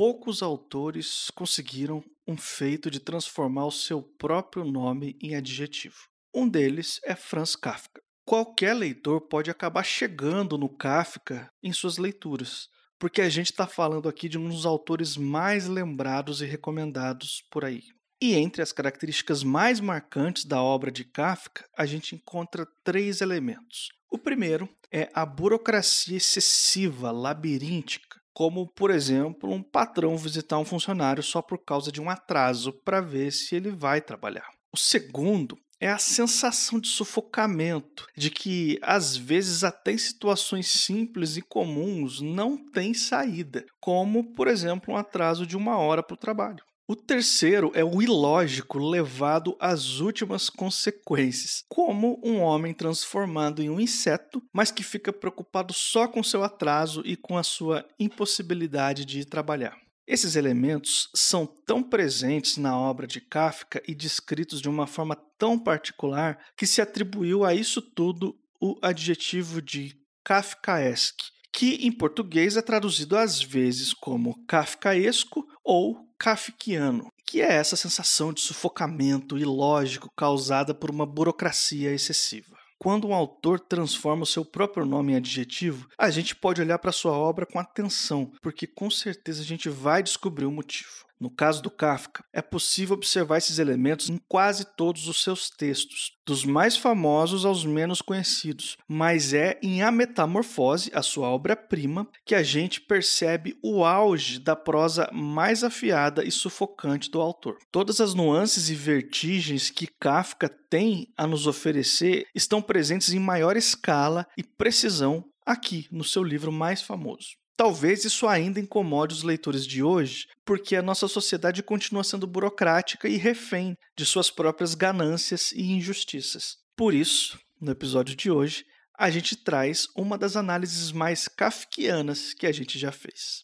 poucos autores conseguiram um feito de transformar o seu próprio nome em adjetivo. Um deles é Franz Kafka. Qualquer leitor pode acabar chegando no Kafka em suas leituras, porque a gente está falando aqui de um dos autores mais lembrados e recomendados por aí. E entre as características mais marcantes da obra de Kafka, a gente encontra três elementos. O primeiro é a burocracia excessiva, labiríntica, como, por exemplo, um patrão visitar um funcionário só por causa de um atraso para ver se ele vai trabalhar. O segundo é a sensação de sufocamento, de que às vezes até em situações simples e comuns não tem saída, como, por exemplo, um atraso de uma hora para o trabalho. O terceiro é o ilógico levado às últimas consequências, como um homem transformado em um inseto, mas que fica preocupado só com seu atraso e com a sua impossibilidade de trabalhar. Esses elementos são tão presentes na obra de Kafka e descritos de uma forma tão particular que se atribuiu a isso tudo o adjetivo de kafkaesque, que em português é traduzido às vezes como kafkaesco ou kafkiano, que é essa sensação de sufocamento ilógico causada por uma burocracia excessiva. Quando um autor transforma o seu próprio nome em adjetivo, a gente pode olhar para sua obra com atenção, porque com certeza a gente vai descobrir o motivo. No caso do Kafka, é possível observar esses elementos em quase todos os seus textos, dos mais famosos aos menos conhecidos, mas é em A Metamorfose, a sua obra-prima, que a gente percebe o auge da prosa mais afiada e sufocante do autor. Todas as nuances e vertigens que Kafka tem a nos oferecer estão presentes em maior escala e precisão aqui no seu livro mais famoso. Talvez isso ainda incomode os leitores de hoje, porque a nossa sociedade continua sendo burocrática e refém de suas próprias ganâncias e injustiças. Por isso, no episódio de hoje, a gente traz uma das análises mais kafkianas que a gente já fez.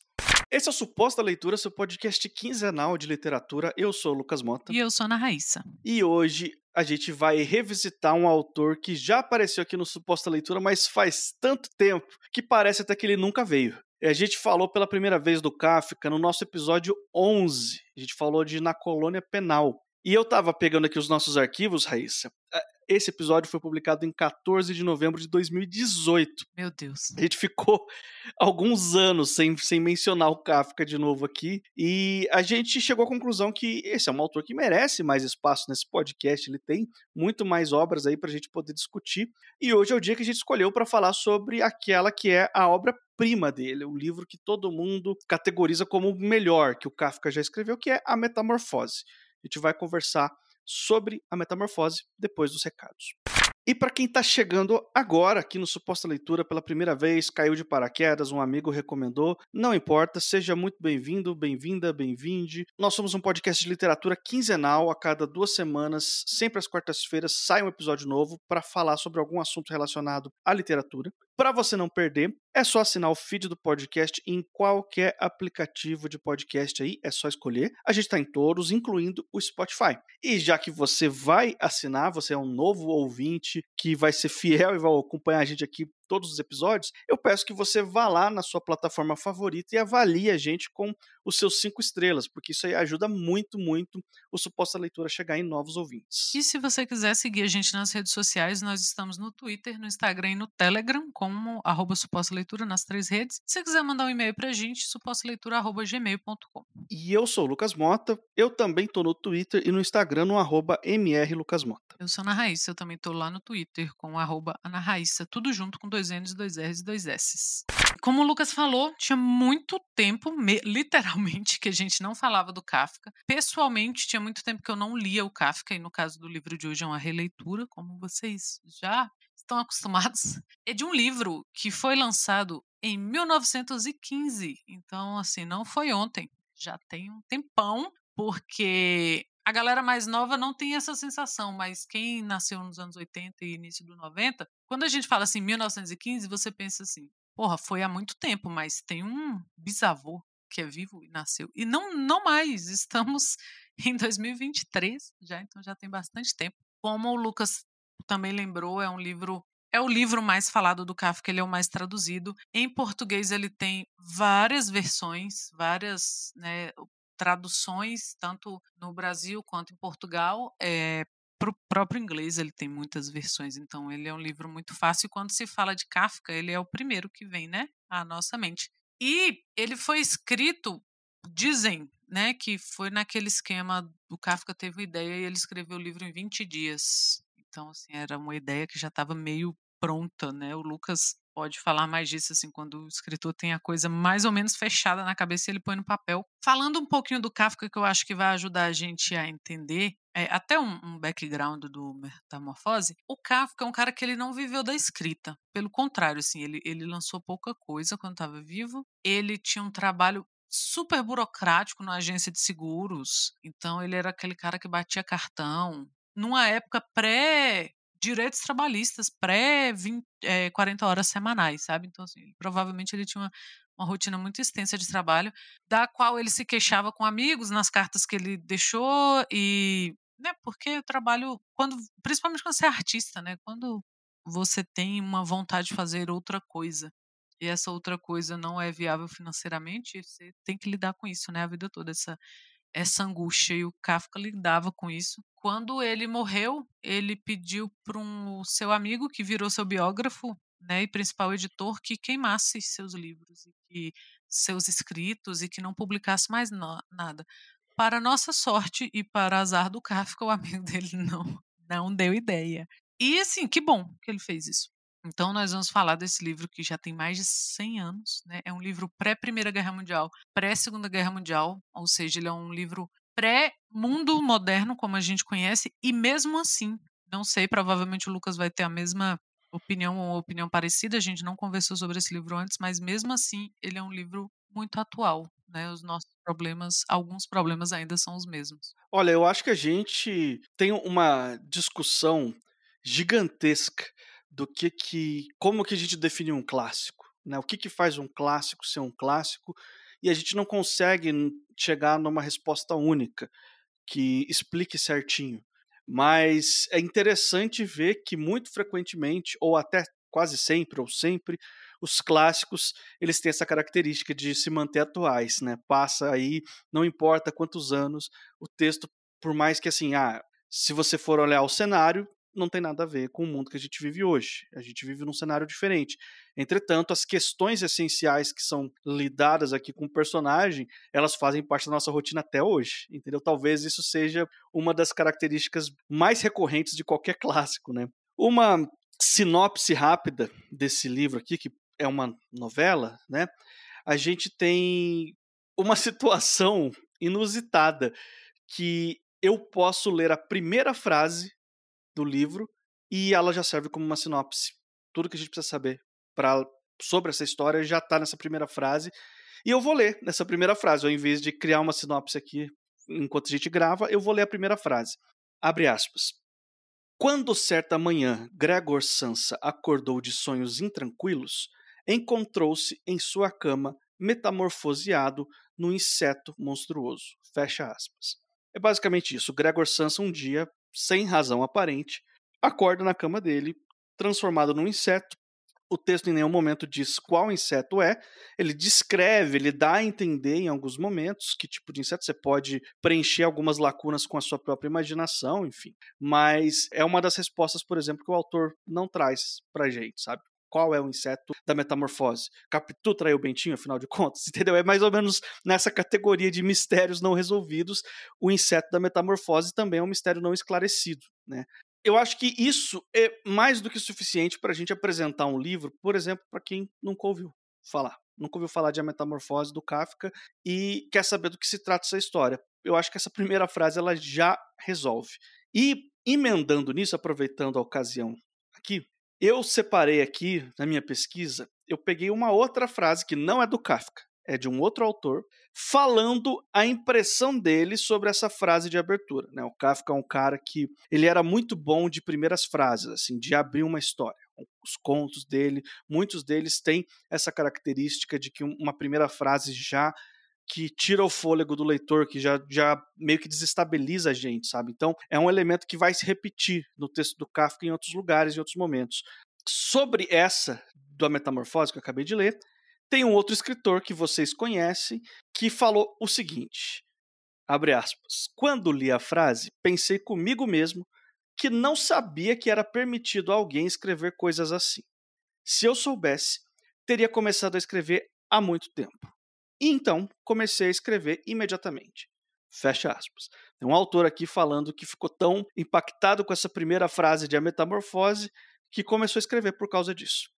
Esse é o Suposta Leitura, seu podcast quinzenal de literatura. Eu sou o Lucas Mota. E eu sou a Ana Raíssa. E hoje a gente vai revisitar um autor que já apareceu aqui no Suposta Leitura, mas faz tanto tempo que parece até que ele nunca veio. A gente falou pela primeira vez do Kafka no nosso episódio 11. A gente falou de Na Colônia Penal. E eu tava pegando aqui os nossos arquivos, Raíssa. Esse episódio foi publicado em 14 de novembro de 2018. Meu Deus. A gente ficou alguns anos sem, sem mencionar o Kafka de novo aqui. E a gente chegou à conclusão que esse é um autor que merece mais espaço nesse podcast. Ele tem muito mais obras aí pra gente poder discutir. E hoje é o dia que a gente escolheu para falar sobre aquela que é a obra prima dele, o livro que todo mundo categoriza como o melhor que o Kafka já escreveu, que é A Metamorfose. A gente vai conversar sobre a metamorfose depois dos recados. E para quem está chegando agora aqui no Suposta Leitura pela primeira vez, caiu de paraquedas, um amigo recomendou, não importa, seja muito bem-vindo, bem-vinda, bem-vinde. Nós somos um podcast de literatura quinzenal, a cada duas semanas, sempre às quartas-feiras, sai um episódio novo para falar sobre algum assunto relacionado à literatura. Para você não perder, é só assinar o feed do podcast em qualquer aplicativo de podcast aí, é só escolher. A gente está em todos, incluindo o Spotify. E já que você vai assinar, você é um novo ouvinte que vai ser fiel e vai acompanhar a gente aqui todos os episódios, eu peço que você vá lá na sua plataforma favorita e avalie a gente com os seus cinco estrelas, porque isso aí ajuda muito, muito o Suposta Leitura a chegar em novos ouvintes. E se você quiser seguir a gente nas redes sociais, nós estamos no Twitter, no Instagram e no Telegram, como arroba Suposta Leitura nas três redes. Se você quiser mandar um e-mail pra gente, supostaleitura.gmail.com. E eu sou o Lucas Mota, eu também tô no Twitter e no Instagram no arroba mrlucasmota. Eu sou Ana Raíssa, eu também tô lá no Twitter com arroba Ana Raíssa, tudo junto com dois N's, dois R's e dois S's. Como o Lucas falou, tinha muito tempo, literalmente, que a gente não falava do Kafka. Pessoalmente, tinha muito tempo que eu não lia o Kafka, e no caso do livro de hoje é uma releitura, como vocês já estão acostumados. É de um livro que foi lançado em 1915, então, assim, não foi ontem, já tem um tempão, porque a galera mais nova não tem essa sensação, mas quem nasceu nos anos 80 e início do 90, quando a gente fala assim 1915, você pensa assim, porra, foi há muito tempo, mas tem um bisavô que é vivo e nasceu. E não, não mais, estamos em 2023 já, então já tem bastante tempo. Como o Lucas também lembrou, é um livro É o livro mais falado do Kafka, ele é o mais traduzido. Em português, ele tem várias versões, várias né, traduções, tanto no Brasil quanto em Portugal. É, para o próprio inglês, ele tem muitas versões, então ele é um livro muito fácil. E quando se fala de Kafka, ele é o primeiro que vem né, à nossa mente. E ele foi escrito, dizem, né, que foi naquele esquema do Kafka teve uma ideia e ele escreveu o livro em 20 dias. Então, assim, era uma ideia que já estava meio pronta, né? O Lucas pode falar mais disso, assim, quando o escritor tem a coisa mais ou menos fechada na cabeça e ele põe no papel. Falando um pouquinho do Kafka, que eu acho que vai ajudar a gente a entender, é, até um, um, background do Metamorfose, o Kafka é um cara que ele não viveu da escrita. Pelo contrário, assim, ele, ele lançou pouca coisa quando estava vivo. Ele tinha um trabalho super burocrático na agência de seguros. Então ele era aquele cara que batia cartão. Numa época pré direitos trabalhistas, pré 20, é, 40 horas semanais, sabe? Então, assim, provavelmente ele tinha uma, uma rotina muito extensa de trabalho, da qual ele se queixava com amigos nas cartas que ele deixou e, né, porque o trabalho, quando, principalmente quando você é artista, né, quando você tem uma vontade de fazer outra coisa e essa outra coisa não é viável financeiramente, você tem que lidar com isso, né, a vida toda, essa essa angústia e o Kafka lidava com isso. Quando ele morreu, ele pediu para um seu amigo que virou seu biógrafo, né, e principal editor que queimasse seus livros e que seus escritos e que não publicasse mais no, nada. Para nossa sorte e para azar do Kafka, o amigo dele não não deu ideia. E assim, que bom que ele fez isso. Então, nós vamos falar desse livro que já tem mais de 100 anos. Né? É um livro pré-Primeira Guerra Mundial, pré-Segunda Guerra Mundial, ou seja, ele é um livro pré-mundo moderno, como a gente conhece, e mesmo assim, não sei, provavelmente o Lucas vai ter a mesma opinião ou opinião parecida, a gente não conversou sobre esse livro antes, mas mesmo assim, ele é um livro muito atual. Né? Os nossos problemas, alguns problemas ainda são os mesmos. Olha, eu acho que a gente tem uma discussão gigantesca do que que como que a gente define um clássico, né? O que que faz um clássico ser um clássico? E a gente não consegue chegar numa resposta única que explique certinho. Mas é interessante ver que muito frequentemente, ou até quase sempre, ou sempre, os clássicos eles têm essa característica de se manter atuais, né? Passa aí, não importa quantos anos, o texto, por mais que assim, ah, se você for olhar o cenário, não tem nada a ver com o mundo que a gente vive hoje. A gente vive num cenário diferente. Entretanto, as questões essenciais que são lidadas aqui com o personagem, elas fazem parte da nossa rotina até hoje, entendeu? Talvez isso seja uma das características mais recorrentes de qualquer clássico, né? Uma sinopse rápida desse livro aqui, que é uma novela, né? A gente tem uma situação inusitada que eu posso ler a primeira frase do livro e ela já serve como uma sinopse. Tudo que a gente precisa saber para sobre essa história já está nessa primeira frase. E eu vou ler nessa primeira frase, ao invés de criar uma sinopse aqui enquanto a gente grava, eu vou ler a primeira frase. Abre aspas. Quando certa manhã Gregor Sansa acordou de sonhos intranquilos, encontrou-se em sua cama metamorfoseado num inseto monstruoso. Fecha aspas. É basicamente isso. Gregor Sansa um dia sem razão aparente, acorda na cama dele, transformado num inseto. O texto em nenhum momento diz qual inseto é, ele descreve, ele dá a entender em alguns momentos que tipo de inseto você pode preencher algumas lacunas com a sua própria imaginação, enfim. Mas é uma das respostas, por exemplo, que o autor não traz pra gente, sabe? Qual é o inseto da metamorfose. Capitu traiu o Bentinho, afinal de contas, entendeu? É mais ou menos nessa categoria de mistérios não resolvidos. O inseto da metamorfose também é um mistério não esclarecido, né? Eu acho que isso é mais do que suficiente para a gente apresentar um livro, por exemplo, para quem nunca ouviu falar. Nunca ouviu falar de A Metamorfose do Kafka e quer saber do que se trata essa história. Eu acho que essa primeira frase ela já resolve. E emendando nisso, aproveitando a ocasião aqui, eu separei aqui, na minha pesquisa, eu peguei uma outra frase que não é do Kafka, é de um outro autor, falando a impressão dele sobre essa frase de abertura. Né? O Kafka é um cara que ele era muito bom de primeiras frases, assim, de abrir uma história. Os contos dele, muitos deles têm essa característica de que uma primeira frase já que tira o fôlego do leitor, que já, já meio que desestabiliza a gente, sabe? Então, é um elemento que vai se repetir no texto do Kafka em outros lugares, em outros momentos. Sobre essa da metamorfose que eu acabei de ler, tem um outro escritor que vocês conhecem que falou o seguinte: abre aspas. Quando li a frase, pensei comigo mesmo que não sabia que era permitido a alguém escrever coisas assim. Se eu soubesse, teria começado a escrever há muito tempo. E então comecei a escrever imediatamente. Fecha aspas. Tem um autor aqui falando que ficou tão impactado com essa primeira frase de a metamorfose que começou a escrever por causa disso.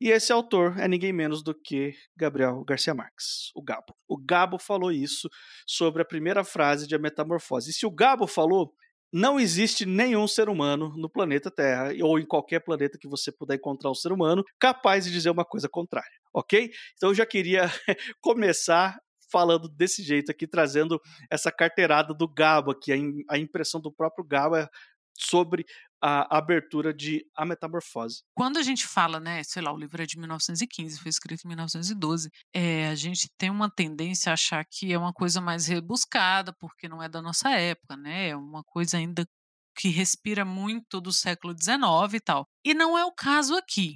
E esse autor é ninguém menos do que Gabriel Garcia Marques, o Gabo. O Gabo falou isso sobre a primeira frase de A Metamorfose. E se o Gabo falou, não existe nenhum ser humano no planeta Terra, ou em qualquer planeta que você puder encontrar um ser humano, capaz de dizer uma coisa contrária, ok? Então eu já queria começar falando desse jeito aqui, trazendo essa carteirada do Gabo aqui, a, impressão do próprio Gabo é sobre a abertura de A Metamorfose. Quando a gente fala, né, sei lá, o livro é de 1915, foi escrito em 1912, é, a gente tem uma tendência a achar que é uma coisa mais rebuscada, porque não é da nossa época, né, é uma coisa ainda que respira muito do século XIX e tal. E não é o caso aqui.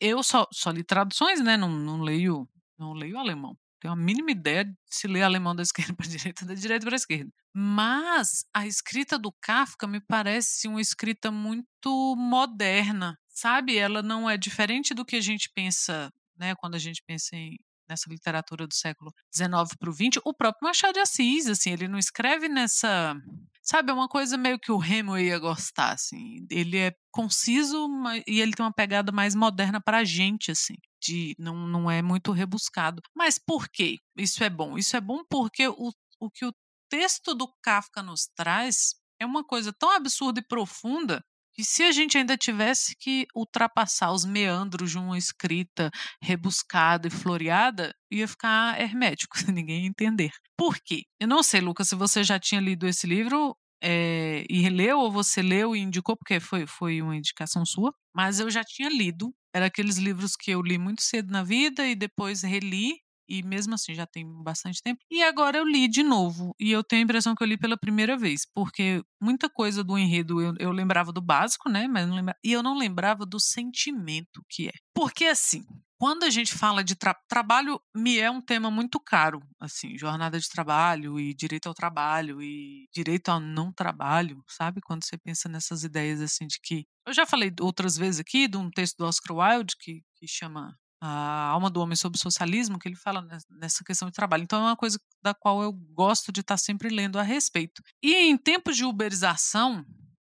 Eu só, só li traduções, né, não, não leio não leio alemão tenho a mínima ideia de se ler alemão da esquerda para a direita, da direita para a esquerda. Mas a escrita do Kafka me parece uma escrita muito moderna, sabe? Ela não é diferente do que a gente pensa, né? Quando a gente pensa em, nessa literatura do século XIX para o XX. O próprio Machado de Assis, assim, ele não escreve nessa sabe, é uma coisa meio que o Hemingway ia gostar, assim. Ele é conciso e ele tem uma pegada mais moderna para a gente, assim de não, não é muito rebuscado. Mas por quê? Isso é bom. Isso é bom porque o, o que o texto do Kafka nos traz é uma coisa tão absurda e profunda que se a gente ainda tivesse que ultrapassar os meandros de uma escrita rebuscada e floreada, ia ficar hermético, ninguém entender. Por quê? Eu não sei, Lucas, se você já tinha lido esse livro é, e releu, ou você leu e indicou, porque foi, foi uma indicação sua, mas eu já tinha lido. Era aqueles livros que eu li muito cedo na vida e depois reli, e mesmo assim já tem bastante tempo. E agora eu li de novo, e eu tenho a impressão que eu li pela primeira vez, porque muita coisa do enredo eu, eu lembrava do básico, né? Mas e eu não lembrava do sentimento que é. Porque assim, quando a gente fala de tra trabalho, me é um tema muito caro, assim, jornada de trabalho e direito ao trabalho e direito ao não trabalho, sabe? Quando você pensa nessas ideias assim de que eu já falei outras vezes aqui de um texto do Oscar Wilde que, que chama a alma do homem sobre o socialismo, que ele fala nessa questão de trabalho. Então é uma coisa da qual eu gosto de estar sempre lendo a respeito. E em tempos de uberização,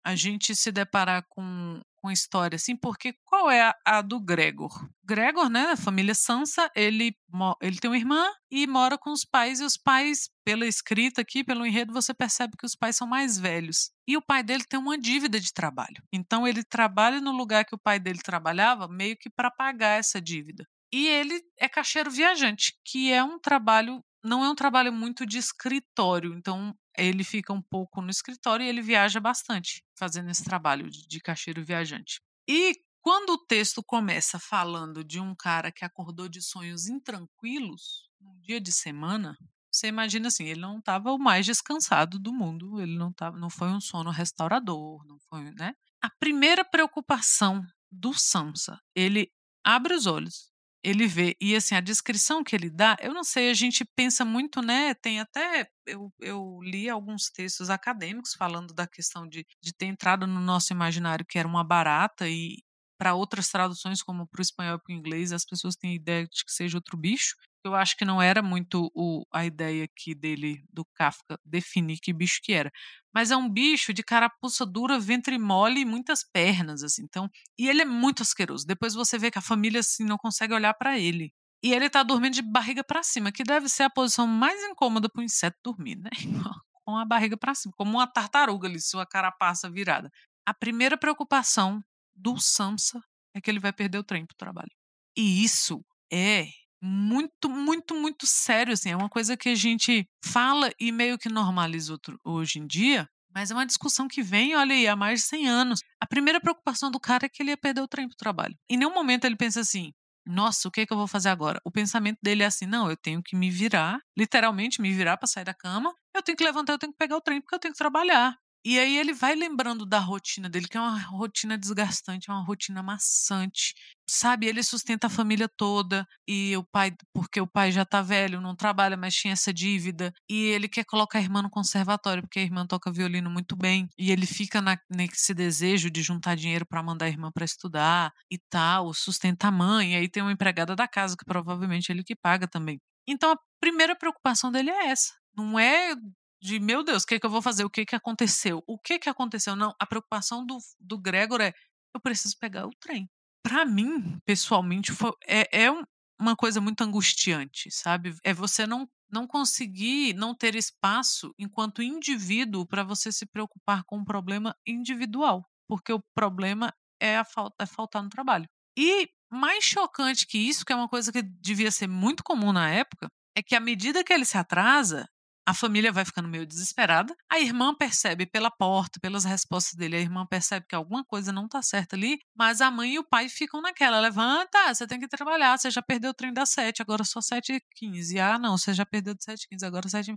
a gente se deparar com com história, assim, porque qual é a, a, do Gregor? Gregor, né, família Sansa, ele, ele tem uma irmã e mora com os pais, e os pais, pela escrita aqui, pelo enredo, você percebe que os pais são mais velhos. E o pai dele tem uma dívida de trabalho. Então ele trabalha no lugar que o pai dele trabalhava, meio que para pagar essa dívida. E ele é caixeiro viajante, que é um trabalho não é um trabalho muito de escritório, então ele fica um pouco no escritório e ele viaja bastante fazendo esse trabalho de, de caixeiro viajante. E quando o texto começa falando de um cara que acordou de sonhos intranquilos num dia de semana, você imagina assim, ele não estava o mais descansado do mundo, ele não tava, não foi um sono restaurador, não foi, né? A primeira preocupação do Samsa, ele abre os olhos, ele vê. E assim, a descrição que ele dá, eu não sei, a gente pensa muito, né? Tem até. Eu, eu li alguns textos acadêmicos falando da questão de, de ter entrado no nosso imaginário que era uma barata, e para outras traduções, como para o espanhol e para o inglês, as pessoas têm ideia de que seja outro bicho. Eu acho que não era muito o, a ideia aqui dele, do Kafka, definir que bicho que era mas é um bicho de carapuça dura, ventre mole e muitas pernas, assim. Então, e ele é muito asqueroso. Depois você vê que a família assim não consegue olhar para ele. E ele tá dormindo de barriga para cima, que deve ser a posição mais incômoda para o inseto dormir, né? Com a barriga para cima, como uma tartaruga ali, sua carapaça virada. A primeira preocupação do Samsa é que ele vai perder o trem pro trabalho. E isso é muito, muito, muito sério, assim, é uma coisa que a gente fala e meio que normaliza hoje em dia, mas é uma discussão que vem, olha aí, há mais de 100 anos. A primeira preocupação do cara é que ele ia perder o trem pro trabalho. Em nenhum momento ele pensa assim, nossa, o que é que eu vou fazer agora? O pensamento dele é assim: não, eu tenho que me virar, literalmente me virar para sair da cama, eu tenho que levantar, eu tenho que pegar o trem porque eu tenho que trabalhar. E aí ele vai lembrando da rotina dele, que é uma rotina desgastante, é uma rotina maçante. Sabe, ele sustenta a família toda e o pai, porque o pai já tá velho, não trabalha, mas tinha essa dívida. E ele quer colocar a irmã no conservatório, porque a irmã toca violino muito bem. E ele fica na, nesse desejo de juntar dinheiro para mandar a irmã para estudar e tal, sustenta a mãe. E aí tem uma empregada da casa, que provavelmente ele que paga também. Então a primeira preocupação dele é essa. Não é de meu Deus, o que, que eu vou fazer? O que, que aconteceu? O que, que aconteceu? Não, a preocupação do, do Gregor é eu preciso pegar o trem. Para mim, pessoalmente, foi, é, é uma coisa muito angustiante, sabe? É você não, não conseguir não ter espaço enquanto indivíduo para você se preocupar com um problema individual, porque o problema é, a falta, é faltar no trabalho. E mais chocante que isso, que é uma coisa que devia ser muito comum na época, é que à medida que ele se atrasa, a família vai ficando meio desesperada. A irmã percebe pela porta, pelas respostas dele, a irmã percebe que alguma coisa não tá certa ali, mas a mãe e o pai ficam naquela. Levanta, você tem que trabalhar, você já perdeu o trem das sete, agora só sete e quinze. Ah, não, você já perdeu de sete e quinze, agora sete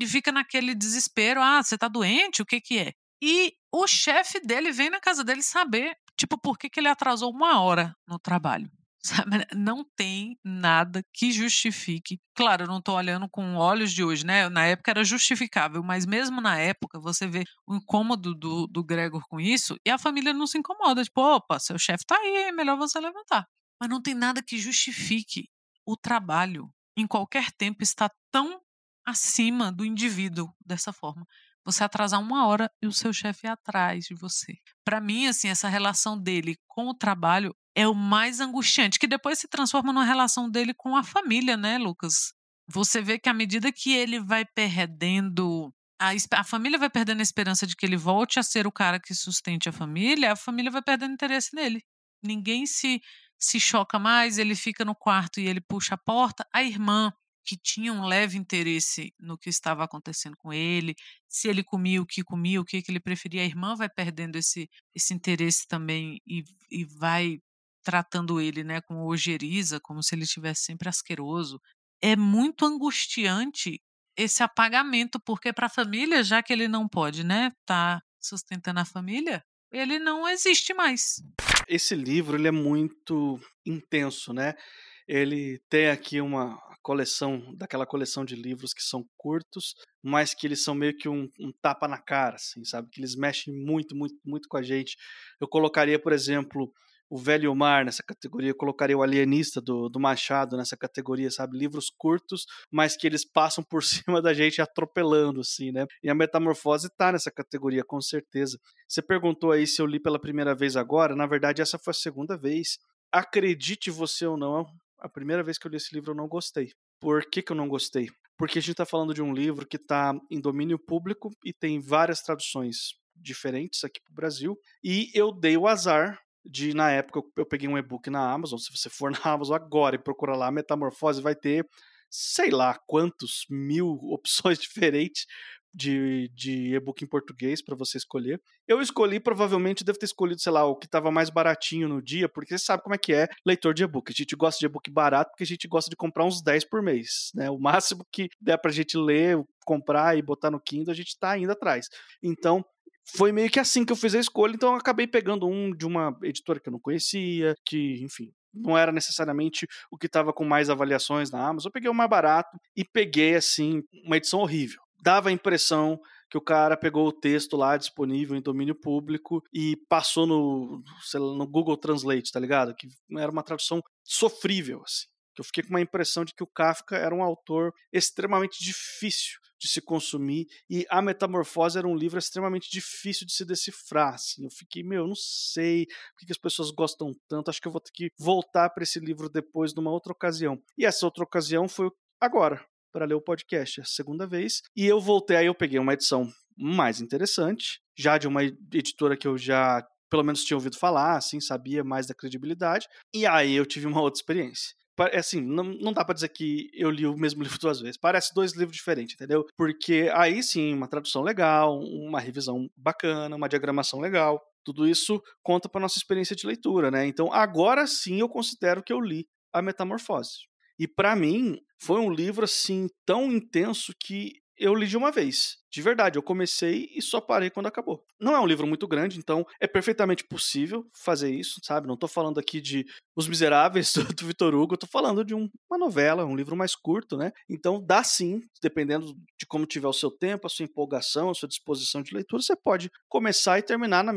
e fica naquele desespero. Ah, você tá doente? O que que é? E o chefe dele vem na casa dele saber, tipo, por que, que ele atrasou uma hora no trabalho. Sabe? Né, não tem nada que justifique. Claro, eu não estou olhando com olhos de hoje, né? Na época era justificável, mas mesmo na época você vê o incômodo do, do Gregor com isso e a família não se incomoda. Tipo, opa, seu chefe está aí, é melhor você levantar. Mas não tem nada que justifique o trabalho em qualquer tempo está tão acima do indivíduo dessa forma. Você atrasar uma hora e o seu chefe atrás de você. Para mim, assim, essa relação dele com o trabalho é o mais angustiante, que depois se transforma numa relação dele com a família, né, Lucas? Você vê que à medida que ele vai perdendo. A, a família vai perdendo a esperança de que ele volte a ser o cara que sustente a família, a família vai perdendo interesse nele. Ninguém se, se choca mais, ele fica no quarto e ele puxa a porta. A irmã que tinha um leve interesse no que estava acontecendo com ele, se ele comia o que comia, o que, que ele preferia, a irmã vai perdendo esse, esse interesse também e, e vai tratando ele né, com ojeriza, como se ele estivesse sempre asqueroso. É muito angustiante esse apagamento, porque para a família, já que ele não pode né, tá sustentando a família, ele não existe mais. Esse livro ele é muito intenso, né? Ele tem aqui uma coleção, daquela coleção de livros que são curtos, mas que eles são meio que um, um, tapa na cara, assim, sabe? Que eles mexem muito, muito, muito com a gente. Eu colocaria, por exemplo, o Velho Mar nessa categoria, eu colocaria o Alienista do, do Machado nessa categoria, sabe? Livros curtos, mas que eles passam por cima da gente atropelando, assim, né? E a Metamorfose tá nessa categoria, com certeza. Você perguntou aí se eu li pela primeira vez agora, na verdade essa foi a segunda vez. Acredite você ou não, a primeira vez que eu li esse livro eu não gostei. Por que, que eu não gostei? Porque a gente está falando de um livro que está em domínio público e tem várias traduções diferentes aqui para o Brasil. E eu dei o azar de, na época, eu peguei um e-book na Amazon. Se você for na Amazon agora e procurar lá Metamorfose, vai ter sei lá quantos mil opções diferentes de, de e-book em português para você escolher. Eu escolhi, provavelmente, devo ter escolhido, sei lá, o que estava mais baratinho no dia, porque você sabe como é que é leitor de e-book. A gente gosta de e-book barato porque a gente gosta de comprar uns 10 por mês, né? O máximo que der pra gente ler, comprar e botar no Kindle, a gente tá indo atrás. Então, foi meio que assim que eu fiz a escolha, então eu acabei pegando um de uma editora que eu não conhecia, que, enfim, não era necessariamente o que estava com mais avaliações na Amazon. Eu peguei o mais barato e peguei, assim, uma edição horrível dava a impressão que o cara pegou o texto lá disponível em domínio público e passou no, lá, no Google Translate, tá ligado? Que era uma tradução sofrível, assim. Eu fiquei com uma impressão de que o Kafka era um autor extremamente difícil de se consumir e A Metamorfose era um livro extremamente difícil de se decifrar. Assim. Eu fiquei, meu, eu não sei por que as pessoas gostam tanto, acho que eu vou ter que voltar para esse livro depois, numa outra ocasião. E essa outra ocasião foi agora, para ler o podcast, a segunda vez. E eu voltei, aí eu peguei uma edição mais interessante, já de uma editora que eu já pelo menos tinha ouvido falar, assim, sabia mais da credibilidade. E aí eu tive uma outra experiência. Assim, não, não dá para dizer que eu li o mesmo livro duas vezes. Parece dois livros diferentes, entendeu? Porque aí sim, uma tradução legal, uma revisão bacana, uma diagramação legal. Tudo isso conta para nossa experiência de leitura, né? Então, agora sim eu considero que eu li a Metamorfose. E para mim, foi um livro assim tão intenso que eu li de uma vez. De verdade, eu comecei e só parei quando acabou. Não é um livro muito grande, então é perfeitamente possível fazer isso, sabe? Não tô falando aqui de Os Miseráveis do, Vitor Hugo, tô falando de um, uma novela, um livro mais curto, né? Então dá sim, dependendo de como tiver o seu tempo, a sua empolgação, a sua disposição de leitura, você pode começar e terminar na,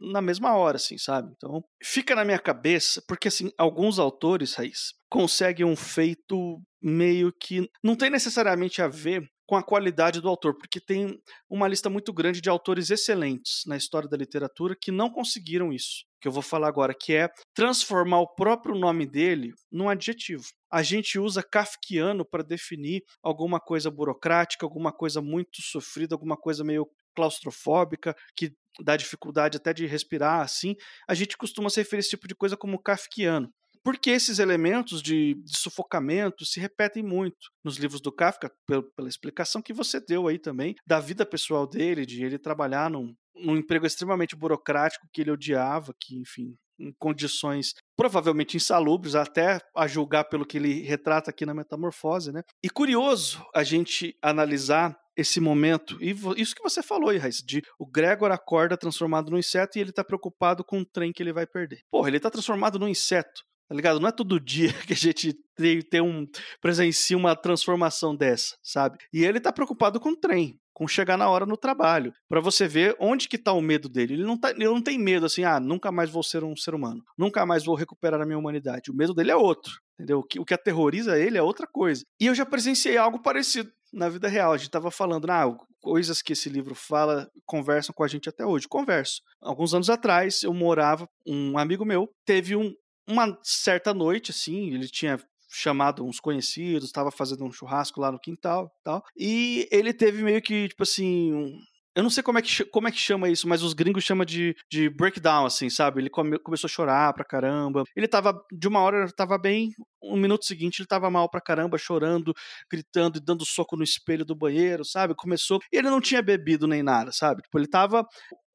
na mesma hora, assim, sabe? Então fica na minha cabeça, porque assim, alguns autores, Raiz, conseguem um feito meio que não tem necessariamente a ver com a qualidade do autor, porque tem uma lista muito grande de autores excelentes na história da literatura que não conseguiram isso, que eu vou falar agora, que é transformar o próprio nome dele num adjetivo. A gente usa kafkiano para definir alguma coisa burocrática, alguma coisa muito sofrida, alguma coisa meio claustrofóbica, que dá dificuldade até de respirar assim. A gente costuma se referir a esse tipo de coisa como kafkiano porque esses elementos de, de, sufocamento se repetem muito nos livros do Kafka, pela, pela, explicação que você deu aí também, da vida pessoal dele, de ele trabalhar num, num emprego extremamente burocrático que ele odiava, que, enfim, em condições provavelmente insalubres, até a julgar pelo que ele retrata aqui na Metamorfose, né? E curioso a gente analisar esse momento, e isso que você falou aí, Raiz, de o Gregor acorda transformado num inseto e ele tá preocupado com o trem que ele vai perder. Porra, ele tá transformado num inseto. Tá ligado? Não é todo dia que a gente tem, tem um presencia uma transformação dessa, sabe? E ele tá preocupado com o trem, com chegar na hora no trabalho, para você ver onde que tá o medo dele. Ele não, tá, ele não tem medo assim, ah, nunca mais vou ser um ser humano, nunca mais vou recuperar a minha humanidade. O medo dele é outro, entendeu? O que, o que aterroriza ele é outra coisa. E eu já presenciei algo parecido na vida real. A gente tava falando, ah, coisas que esse livro fala conversam com a gente até hoje. Converso. Alguns anos atrás, eu morava, um amigo meu teve um, uma certa noite, assim, ele tinha chamado uns conhecidos, estava fazendo um churrasco lá no quintal tal. E ele teve meio que, tipo assim. Um, eu não sei como é, que, como é que chama isso, mas os gringos chamam de, de breakdown, assim, sabe? Ele come, começou a chorar pra caramba. Ele tava, de uma hora, tava bem, um minuto seguinte ele tava mal pra caramba, chorando, gritando e dando soco no espelho do banheiro, sabe? Começou. E ele não tinha bebido nem nada, sabe? Tipo, ele tava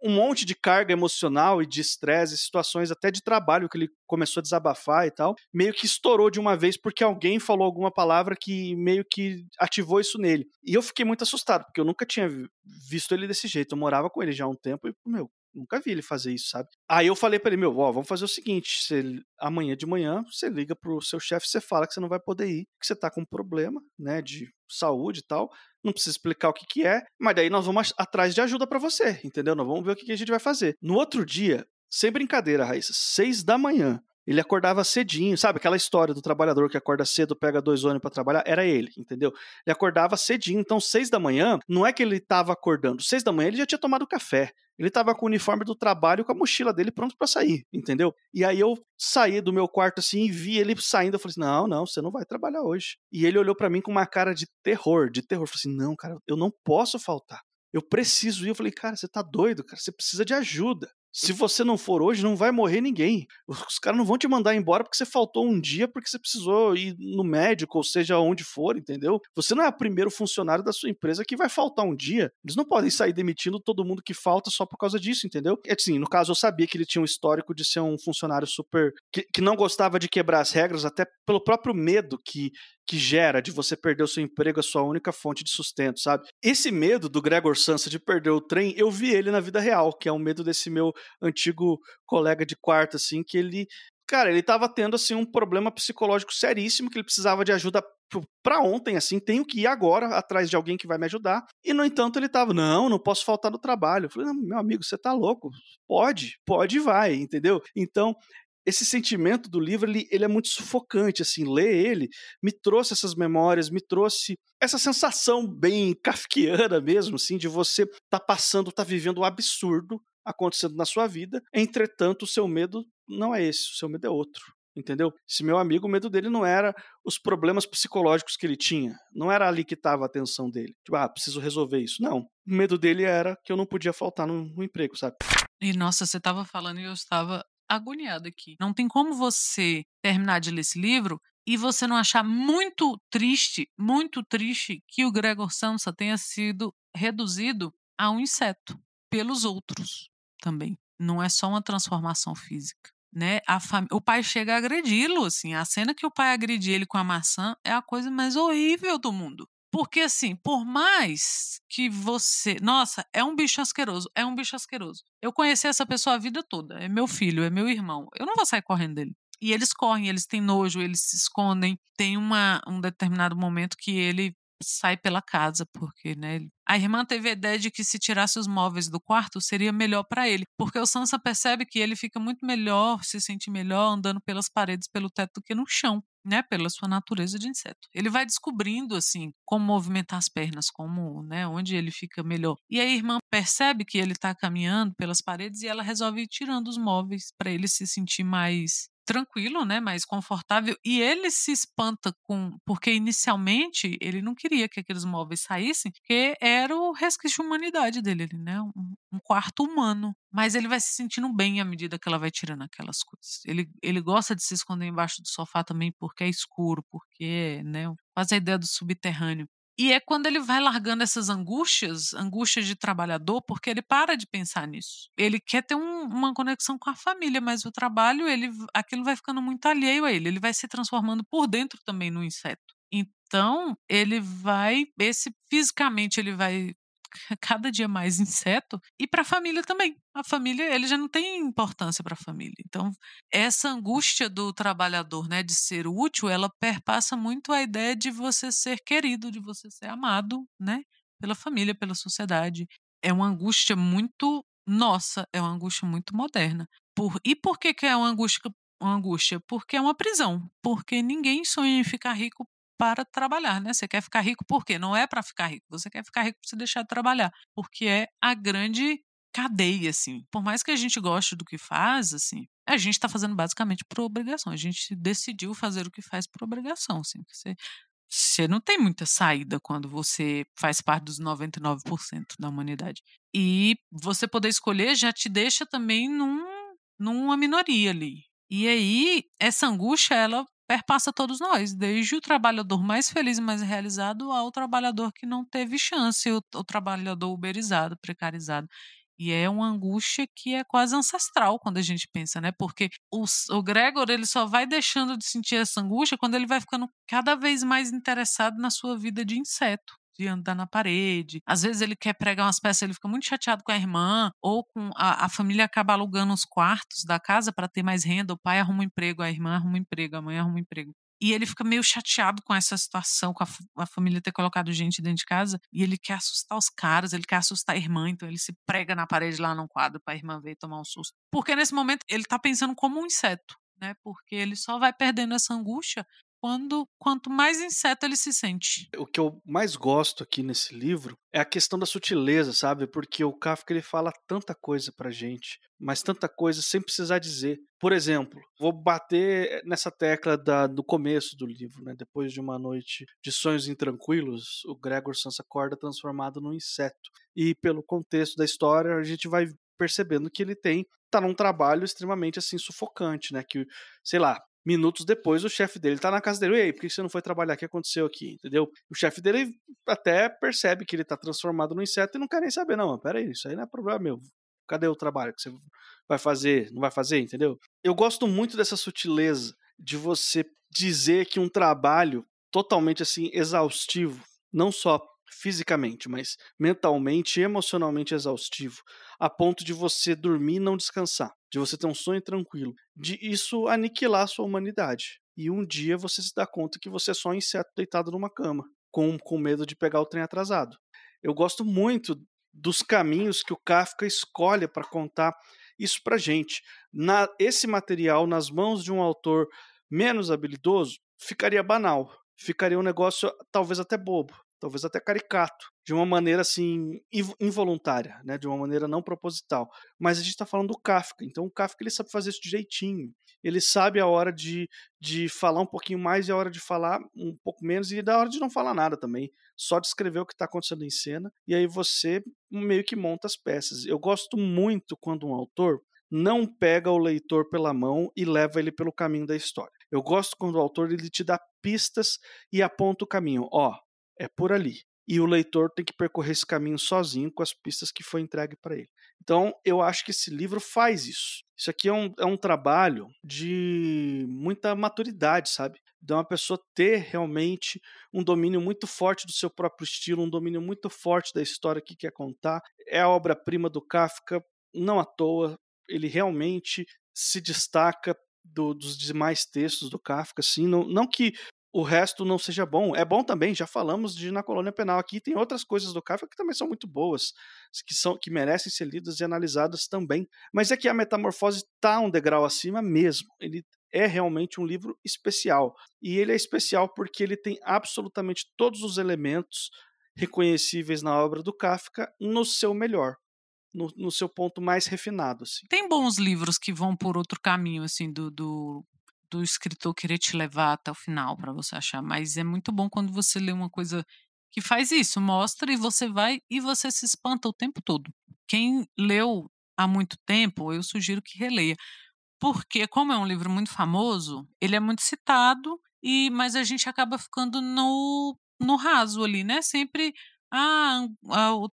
um monte de carga emocional e de estresse, situações até de trabalho que ele começou a desabafar e tal, meio que estourou de uma vez porque alguém falou alguma palavra que meio que ativou isso nele. E eu fiquei muito assustado, porque eu nunca tinha visto ele desse jeito. Eu morava com ele já há um tempo e, meu, nunca vi ele fazer isso, sabe? Aí eu falei para ele, meu, ó, vamos fazer o seguinte, você, amanhã de manhã você liga pro seu chefe, você fala que você não vai poder ir, que você tá com um problema, né, de saúde e tal, não precisa explicar o que que é, mas daí nós vamos atrás de ajuda para você, entendeu? Nós vamos ver o que, que a gente vai fazer. No outro dia, sem brincadeira, Raíssa, seis da manhã, ele acordava cedinho, sabe? Aquela história do trabalhador que acorda cedo, pega dois ônibus para trabalhar, era ele, entendeu? Ele acordava cedinho, então seis da manhã, não é que ele estava acordando, seis da manhã ele já tinha tomado café. Ele estava com o uniforme do trabalho, com a mochila dele pronto para sair, entendeu? E aí eu saí do meu quarto assim e vi ele saindo, eu falei assim: "Não, não, você não vai trabalhar hoje". E ele olhou para mim com uma cara de terror, de terror, eu falei assim: "Não, cara, eu não posso faltar. Eu preciso ir". Eu falei: "Cara, você tá doido, cara, você precisa de ajuda". Se você não for hoje, não vai morrer ninguém. Os caras não vão te mandar embora porque você faltou um dia, porque você precisou ir no médico, ou seja, onde for, entendeu? Você não é o primeiro funcionário da sua empresa que vai faltar um dia. Eles não podem sair demitindo todo mundo que falta só por causa disso, entendeu? É assim, no caso, eu sabia que ele tinha um histórico de ser um funcionário super. que, que não gostava de quebrar as regras, até pelo próprio medo que que gera de você perder o seu emprego, a sua única fonte de sustento, sabe? Esse medo do Gregor Sansa de perder o trem, eu vi ele na vida real, que é um medo desse meu antigo colega de quarto, assim, que ele cara, ele tava tendo assim um problema psicológico seríssimo que ele precisava de ajuda para ontem, assim, tenho que ir agora atrás de alguém que vai me ajudar. E no entanto ele tava, não, não posso faltar no trabalho. Eu falei, meu amigo, você tá louco? Pode, pode e vai, entendeu? Então esse sentimento do livro ele, ele é muito sufocante assim ler ele me trouxe essas memórias me trouxe essa sensação bem kafkiana mesmo assim de você tá passando tá vivendo um absurdo acontecendo na sua vida entretanto o seu medo não é esse o seu medo é outro entendeu? Esse meu amigo o medo dele não era os problemas psicológicos que ele tinha não era ali que estava a atenção dele tipo ah preciso resolver isso não o medo dele era que eu não podia faltar no, no emprego sabe? E nossa, você estava falando e eu estava agoniada aqui. Não tem como você terminar de ler esse livro e você não achar muito triste, muito triste que o Gregor Samsa tenha sido reduzido a um inseto pelos outros também. Não é só uma transformação física. Né? Fam... O pai chega a agredi-lo, assim. A cena que o pai agride ele com a maçã é a coisa mais horrível do mundo. Porque, assim, por mais que você. Nossa, é um bicho asqueroso, é um bicho asqueroso. Eu conheci essa pessoa a vida toda. É meu filho, é meu irmão. Eu não vou sair correndo dele. E eles correm, eles têm nojo, eles se escondem. Tem uma, um determinado momento que ele sai pela casa, porque, né, a irmã teve a ideia de que se tirasse os móveis do quarto seria melhor para ele, porque o Sansa percebe que ele fica muito melhor, se sente melhor andando pelas paredes, pelo teto do que no chão, né, pela sua natureza de inseto. Ele vai descobrindo assim como movimentar as pernas, como, né, onde ele fica melhor. E a irmã percebe que ele está caminhando pelas paredes e ela resolve ir tirando os móveis para ele se sentir mais tranquilo, né, mais confortável, e ele se espanta com porque inicialmente ele não queria que aqueles móveis saíssem, porque era o resquício de humanidade dele, né, um, um quarto humano. Mas ele vai se sentindo bem à medida que ela vai tirando aquelas coisas. Ele, ele gosta de se esconder embaixo do sofá também porque é escuro, porque, né, faz a ideia do subterrâneo. E é quando ele vai largando essas angústias, angústias de trabalhador, porque ele para de pensar nisso. Ele quer ter um, uma conexão com a família, mas o trabalho, ele, aquilo vai ficando muito alheio a ele. Ele vai se transformando por dentro também no inseto. Então, ele vai, esse fisicamente ele vai cada dia mais inseto e para a família também. A família, ele já não tem importância para a família. Então, essa angústia do trabalhador, né, de ser útil, ela perpassa muito a ideia de você ser querido, de você ser amado, né, pela família, pela sociedade. É uma angústia muito nossa, é uma angústia muito moderna. Por, e por que, que é uma angústia, uma angústia? Porque é uma prisão. Porque ninguém sonha em ficar rico para trabalhar, né? Você quer ficar rico por quê? Não é para ficar rico, você quer ficar rico para você deixar de trabalhar, porque é a grande cadeia, assim. Por mais que a gente goste do que faz, assim, a gente está fazendo basicamente por obrigação. A gente decidiu fazer o que faz por obrigação, assim. Você, você não tem muita saída quando você faz parte dos 99% da humanidade. E você poder escolher já te deixa também num, numa minoria ali. E aí, essa angústia, ela perpassa todos nós, desde o trabalhador mais feliz e mais realizado ao trabalhador que não teve chance, o, o trabalhador uberizado, precarizado. E é uma angústia que é quase ancestral quando a gente pensa, né? Porque o, o Gregor ele só vai deixando de sentir essa angústia quando ele vai ficando cada vez mais interessado na sua vida de inseto de andar na parede. Às vezes ele quer pregar umas peças, ele fica muito chateado com a irmã, ou com a, a família acaba alugando os quartos da casa para ter mais renda. O pai arruma um emprego, a irmã arruma um emprego, a mãe arruma um emprego. E ele fica meio chateado com essa situação, com a, a, família ter colocado gente dentro de casa. E ele quer assustar os caras, ele quer assustar a irmã, então ele se prega na parede lá num quadro para a irmã ver e tomar um susto. Porque nesse momento ele tá pensando como um inseto, né? Porque ele só vai perdendo essa angústia quando quanto mais inseto ele se sente. O que eu mais gosto aqui nesse livro é a questão da sutileza, sabe? Porque o Kafka ele fala tanta coisa pra gente, mas tanta coisa sem precisar dizer. Por exemplo, vou bater nessa tecla da, do começo do livro, né? Depois de uma noite de sonhos intranquilos, o Gregor Sansa acorda transformado num inseto. E pelo contexto da história, a gente vai percebendo que ele tem tá num trabalho extremamente assim sufocante, né? Que, sei lá, Minutos depois, o chefe dele tá na casa dele. E aí, por que você não foi trabalhar? O que aconteceu aqui? Entendeu? O chefe dele até percebe que ele tá transformado no inseto e não quer nem saber. Não, pera aí, isso aí não é problema meu. Cadê o trabalho que você vai fazer? Não vai fazer, entendeu? Eu gosto muito dessa sutileza de você dizer que um trabalho totalmente assim exaustivo, não só fisicamente, mas mentalmente e emocionalmente exaustivo, a ponto de você dormir e não descansar, de você ter um sonho tranquilo, de isso aniquilar a sua humanidade. E um dia você se dá conta que você é só um inseto deitado numa cama, com, com medo de pegar o trem atrasado. Eu gosto muito dos caminhos que o Kafka escolhe para contar isso para gente. Na, esse material, nas mãos de um autor menos habilidoso, ficaria banal, ficaria um negócio talvez até bobo talvez até caricato, de uma maneira assim involuntária, né, de uma maneira não proposital. Mas a gente está falando do Kafka, então o Kafka ele sabe fazer isso de jeitinho. Ele sabe a hora de, de falar um pouquinho mais e a hora de falar um pouco menos e da hora de não falar nada também. Só descrever o que está acontecendo em cena e aí você meio que monta as peças. Eu gosto muito quando um autor não pega o leitor pela mão e leva ele pelo caminho da história. Eu gosto quando o autor ele te dá pistas e aponta o caminho. Ó, é por ali. E o leitor tem que percorrer esse caminho sozinho com as pistas que foi entregue para ele. Então, eu acho que esse livro faz isso. Isso aqui é um, é um trabalho de muita maturidade, sabe? de uma pessoa ter realmente um domínio muito forte do seu próprio estilo, um domínio muito forte da história que quer contar. É a obra-prima do Kafka, não à toa, ele realmente se destaca do, dos demais textos do Kafka, assim, não, não que o resto não seja bom. É bom também, já falamos de Na Colônia Penal aqui, tem outras coisas do Kafka que também são muito boas, que são que merecem ser lidas e analisadas também. Mas é que a Metamorfose está um degrau acima mesmo. Ele é realmente um livro especial. E ele é especial porque ele tem absolutamente todos os elementos reconhecíveis na obra do Kafka no seu melhor. No, no seu ponto mais refinado. Assim. Tem bons livros que vão por outro caminho, assim, do, do do escritor querer te levar até o final para você achar, mas é muito bom quando você lê uma coisa que faz isso, mostra e você vai e você se espanta o tempo todo. Quem leu há muito tempo, eu sugiro que releia, porque como é um livro muito famoso, ele é muito citado e mas a gente acaba ficando no no raso ali, né? Sempre ah, o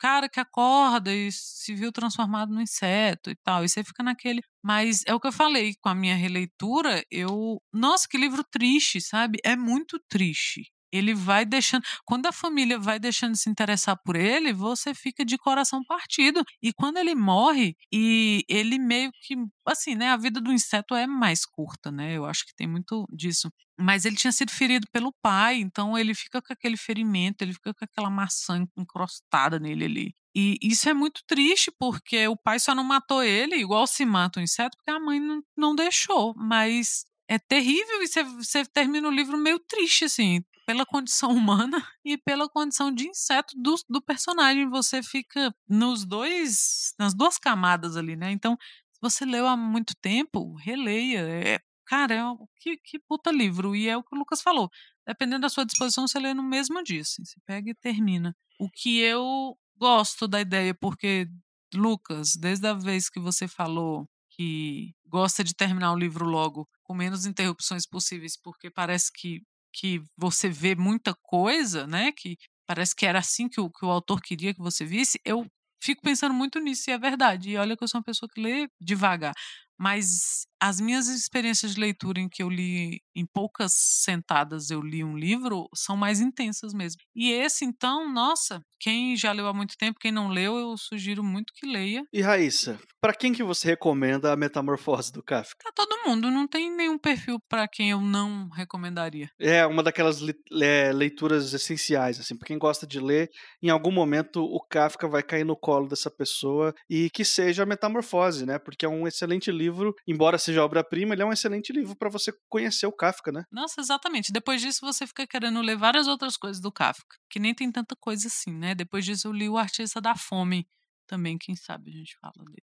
cara que acorda e se viu transformado no inseto e tal. E você fica naquele. Mas é o que eu falei com a minha releitura. Eu. Nossa, que livro triste, sabe? É muito triste. Ele vai deixando. Quando a família vai deixando de se interessar por ele, você fica de coração partido. E quando ele morre, e ele meio que. Assim, né? A vida do inseto é mais curta, né? Eu acho que tem muito disso. Mas ele tinha sido ferido pelo pai, então ele fica com aquele ferimento, ele fica com aquela maçã encrostada nele ali. E isso é muito triste, porque o pai só não matou ele, igual se mata o inseto, porque a mãe não, não deixou. Mas é terrível e você, você termina o livro meio triste, assim pela condição humana e pela condição de inseto do, do personagem. Você fica nos dois, nas duas camadas ali, né? Então, se você leu há muito tempo, releia. É, cara, é que, que puta livro. E é o que o Lucas falou. Dependendo da sua disposição, você lê no mesmo dia. Assim, você pega e termina. O que eu gosto da ideia, porque, Lucas, desde a vez que você falou que gosta de terminar o livro logo, com menos interrupções possíveis, porque parece que que você vê muita coisa, né? Que parece que era assim que o, que o autor queria que você visse. Eu fico pensando muito nisso e é verdade. E olha que eu sou uma pessoa que lê devagar. Mas as minhas experiências de leitura em que eu li em poucas sentadas eu li um livro são mais intensas mesmo. E esse então, nossa, quem já leu há muito tempo, quem não leu, eu sugiro muito que leia. E Raíssa, para quem que você recomenda a Metamorfose do Kafka? Para todo mundo, não tem nenhum perfil para quem eu não recomendaria. É uma daquelas leituras essenciais, assim, para quem gosta de ler, em algum momento o Kafka vai cair no colo dessa pessoa e que seja a Metamorfose, né? Porque é um excelente livro, embora seja seja obra-prima, ele é um excelente livro para você conhecer o Kafka, né? Nossa, exatamente. Depois disso você fica querendo ler várias outras coisas do Kafka, que nem tem tanta coisa assim, né? Depois disso eu li O Artista da Fome, também, quem sabe a gente fala dele.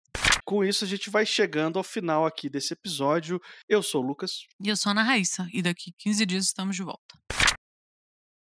Com isso, a gente vai chegando ao final aqui desse episódio. Eu sou o Lucas. E eu sou a Ana Raíssa. E daqui 15 dias estamos de volta.